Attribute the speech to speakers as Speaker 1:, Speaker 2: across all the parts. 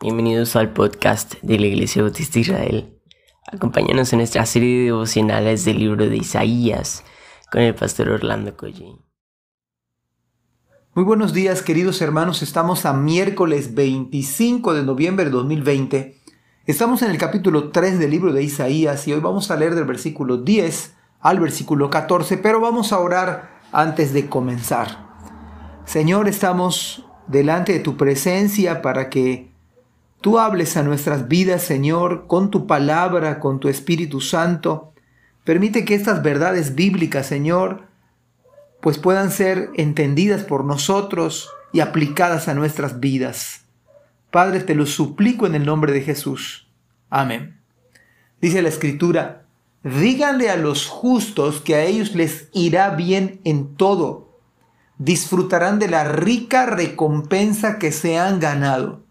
Speaker 1: Bienvenidos al podcast de la Iglesia Bautista Israel. Acompáñanos en nuestra serie de devocionales del libro de Isaías con el pastor Orlando Collín.
Speaker 2: Muy buenos días queridos hermanos, estamos a miércoles 25 de noviembre de 2020. Estamos en el capítulo 3 del libro de Isaías y hoy vamos a leer del versículo 10 al versículo 14, pero vamos a orar antes de comenzar. Señor, estamos delante de tu presencia para que tú hables a nuestras vidas, Señor, con tu palabra, con tu Espíritu Santo. Permite que estas verdades bíblicas, Señor, pues puedan ser entendidas por nosotros y aplicadas a nuestras vidas. Padre, te lo suplico en el nombre de Jesús. Amén. Dice la Escritura, díganle a los justos que a ellos les irá bien en todo. Disfrutarán de la rica recompensa que se han ganado.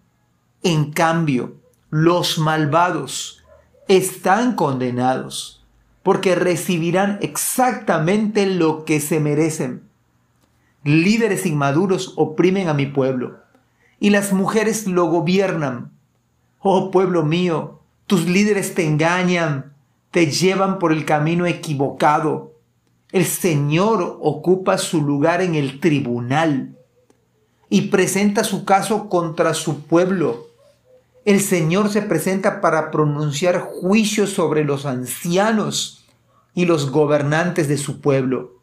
Speaker 2: En cambio, los malvados están condenados porque recibirán exactamente lo que se merecen. Líderes inmaduros oprimen a mi pueblo y las mujeres lo gobiernan. Oh pueblo mío, tus líderes te engañan, te llevan por el camino equivocado. El Señor ocupa su lugar en el tribunal y presenta su caso contra su pueblo el Señor se presenta para pronunciar juicios sobre los ancianos y los gobernantes de su pueblo.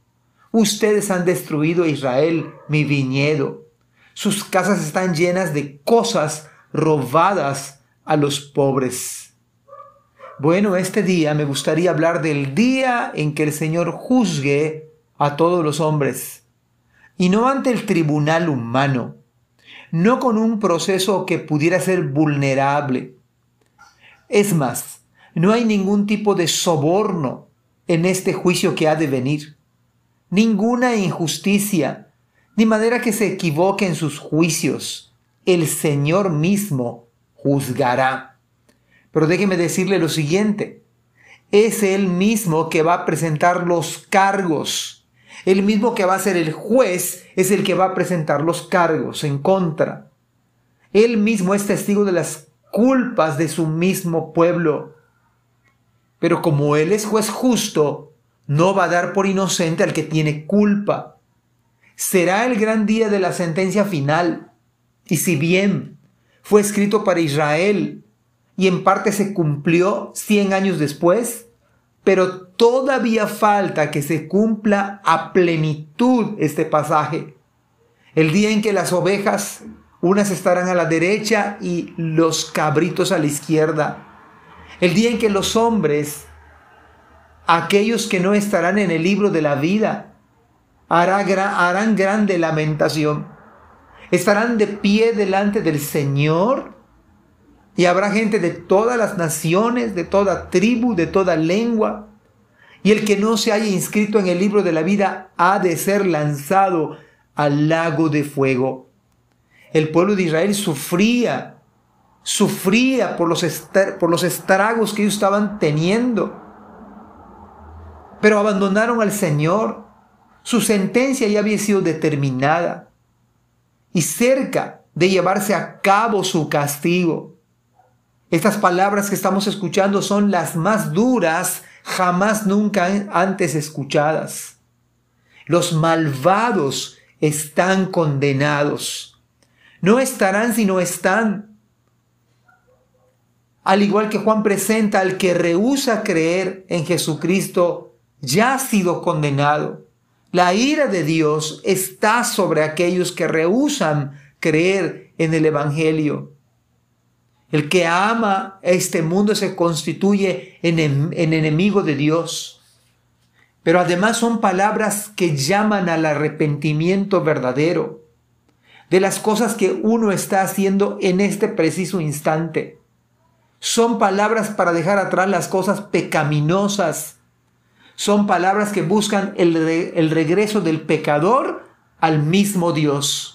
Speaker 2: Ustedes han destruido a Israel, mi viñedo. Sus casas están llenas de cosas robadas a los pobres. Bueno, este día me gustaría hablar del día en que el Señor juzgue a todos los hombres, y no ante el tribunal humano, no con un proceso que pudiera ser vulnerable. Es más, no hay ningún tipo de soborno en este juicio que ha de venir, ninguna injusticia, ni manera que se equivoque en sus juicios. El Señor mismo juzgará. Pero déjeme decirle lo siguiente, es Él mismo que va a presentar los cargos el mismo que va a ser el juez es el que va a presentar los cargos en contra. Él mismo es testigo de las culpas de su mismo pueblo. Pero como Él es juez justo, no va a dar por inocente al que tiene culpa. Será el gran día de la sentencia final. Y si bien fue escrito para Israel y en parte se cumplió cien años después, pero todavía falta que se cumpla a plenitud este pasaje. El día en que las ovejas, unas estarán a la derecha y los cabritos a la izquierda. El día en que los hombres, aquellos que no estarán en el libro de la vida, harán grande lamentación. Estarán de pie delante del Señor y habrá gente de todas las naciones, de toda tribu, de toda lengua y el que no se haya inscrito en el libro de la vida ha de ser lanzado al lago de fuego. El pueblo de Israel sufría, sufría por los, estragos que ellos estaban teniendo, pero abandonaron al Señor. Su sentencia ya había sido determinada y cerca de llevarse a cabo su castigo. Estas palabras que estamos escuchando son las más duras jamás nunca antes escuchadas. Los malvados están condenados. No estarán sino están. Al igual que Juan presenta al que rehúsa creer en Jesucristo, ya ha sido condenado. La ira de Dios está sobre aquellos que rehusan creer en el Evangelio. El que ama este mundo se constituye en, en, enemigo de Dios. Pero además son palabras que llaman al arrepentimiento verdadero de las cosas que uno está haciendo en este preciso instante. Son palabras para dejar atrás las cosas pecaminosas. Son palabras que buscan el, el regreso del pecador al mismo Dios.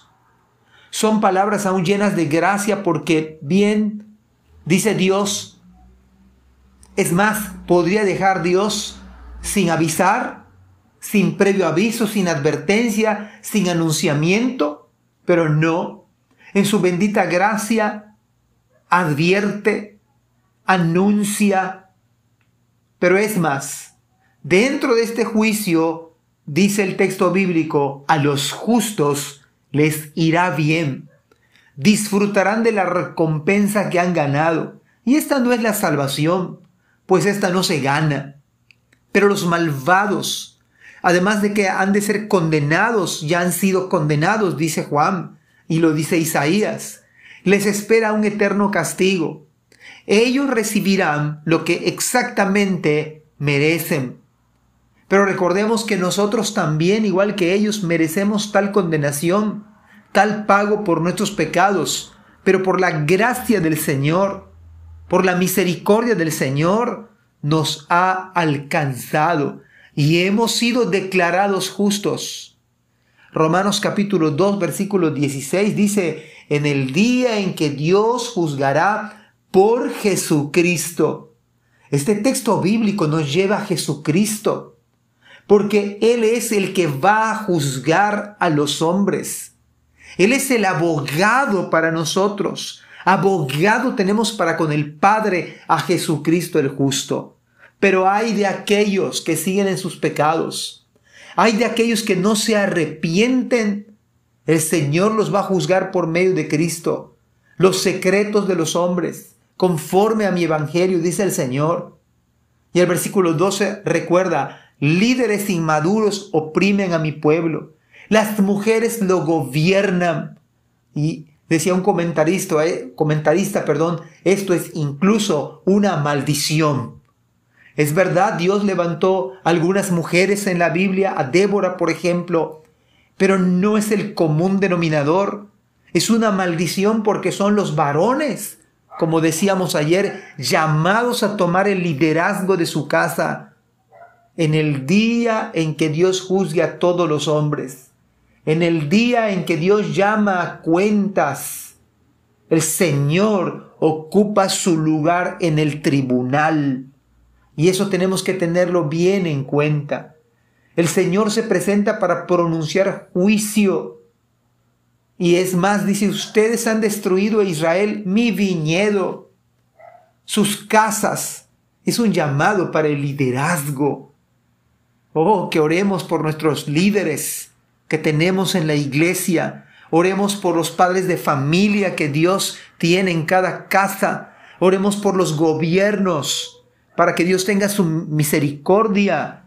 Speaker 2: Son palabras aún llenas de gracia porque bien Dice Dios, es más, podría dejar Dios sin avisar, sin previo aviso, sin advertencia, sin anunciamiento, pero no. En su bendita gracia advierte, anuncia, pero es más, dentro de este juicio, dice el texto bíblico, a los justos les irá bien, disfrutarán de la recompensa que han ganado. Y esta no es la salvación, pues esta no se gana. Pero los malvados, además de que han de ser condenados, ya han sido condenados, dice Juan, y lo dice Isaías. Les espera un eterno castigo. Ellos recibirán lo que exactamente merecen. Pero recordemos que nosotros también, igual que ellos, merecemos tal condenación, tal pago por nuestros pecados, pero por la gracia del Señor, por la misericordia del Señor, nos ha alcanzado y hemos sido declarados justos. Romanos capítulo 2 versículo 16 dice, en el día en que Dios juzgará por Jesucristo. Este texto bíblico nos lleva a Jesucristo, porque Él es el que va a juzgar a los hombres. Él es el abogado para nosotros. Abogado tenemos para con el Padre a Jesucristo el justo. Pero hay de aquellos que siguen en sus pecados. Hay de aquellos que no se arrepienten. El Señor los va a juzgar por medio de Cristo. Los secretos de los hombres, conforme a mi evangelio, dice el Señor. Y el versículo 12 recuerda, líderes inmaduros oprimen a mi pueblo. Las mujeres lo gobiernan. Y decía un comentarista, eh, comentarista, perdón, esto es incluso una maldición. Es verdad, Dios levantó algunas mujeres en la Biblia, a Débora, por ejemplo, pero no es el común denominador. Es una maldición porque son los varones, como decíamos ayer, llamados a tomar el liderazgo de su casa en el día en que Dios juzgue a todos los hombres, en el día en que Dios llama a cuentas. El Señor ocupa su lugar en el tribunal y eso tenemos que tenerlo bien en cuenta. El Señor se presenta para pronunciar juicio. Y es más, dice, ustedes han destruido a Israel, mi viñedo, sus casas. Es un llamado para el liderazgo. Oh, que oremos por nuestros líderes que tenemos en la iglesia. Oremos por los padres de familia que Dios tiene en cada casa. Oremos por los gobiernos para que Dios tenga su misericordia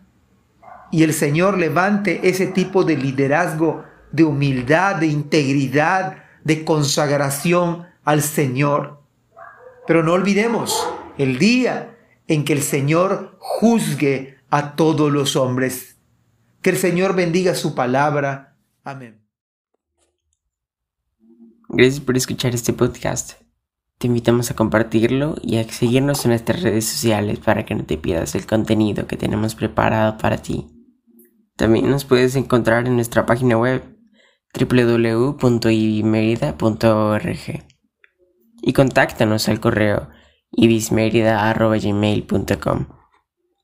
Speaker 2: y el Señor levante ese tipo de liderazgo, de humildad, de integridad, de consagración al Señor. Pero no olvidemos el día en que el Señor juzgue a todos los hombres. Que el Señor bendiga su palabra. Amén.
Speaker 1: Gracias por escuchar este podcast. Te invitamos a compartirlo y a seguirnos en nuestras redes sociales para que no te pierdas el contenido que tenemos preparado para ti. También nos puedes encontrar en nuestra página web www.ibismerida.org y contáctanos al correo ibismerida.gmail.com.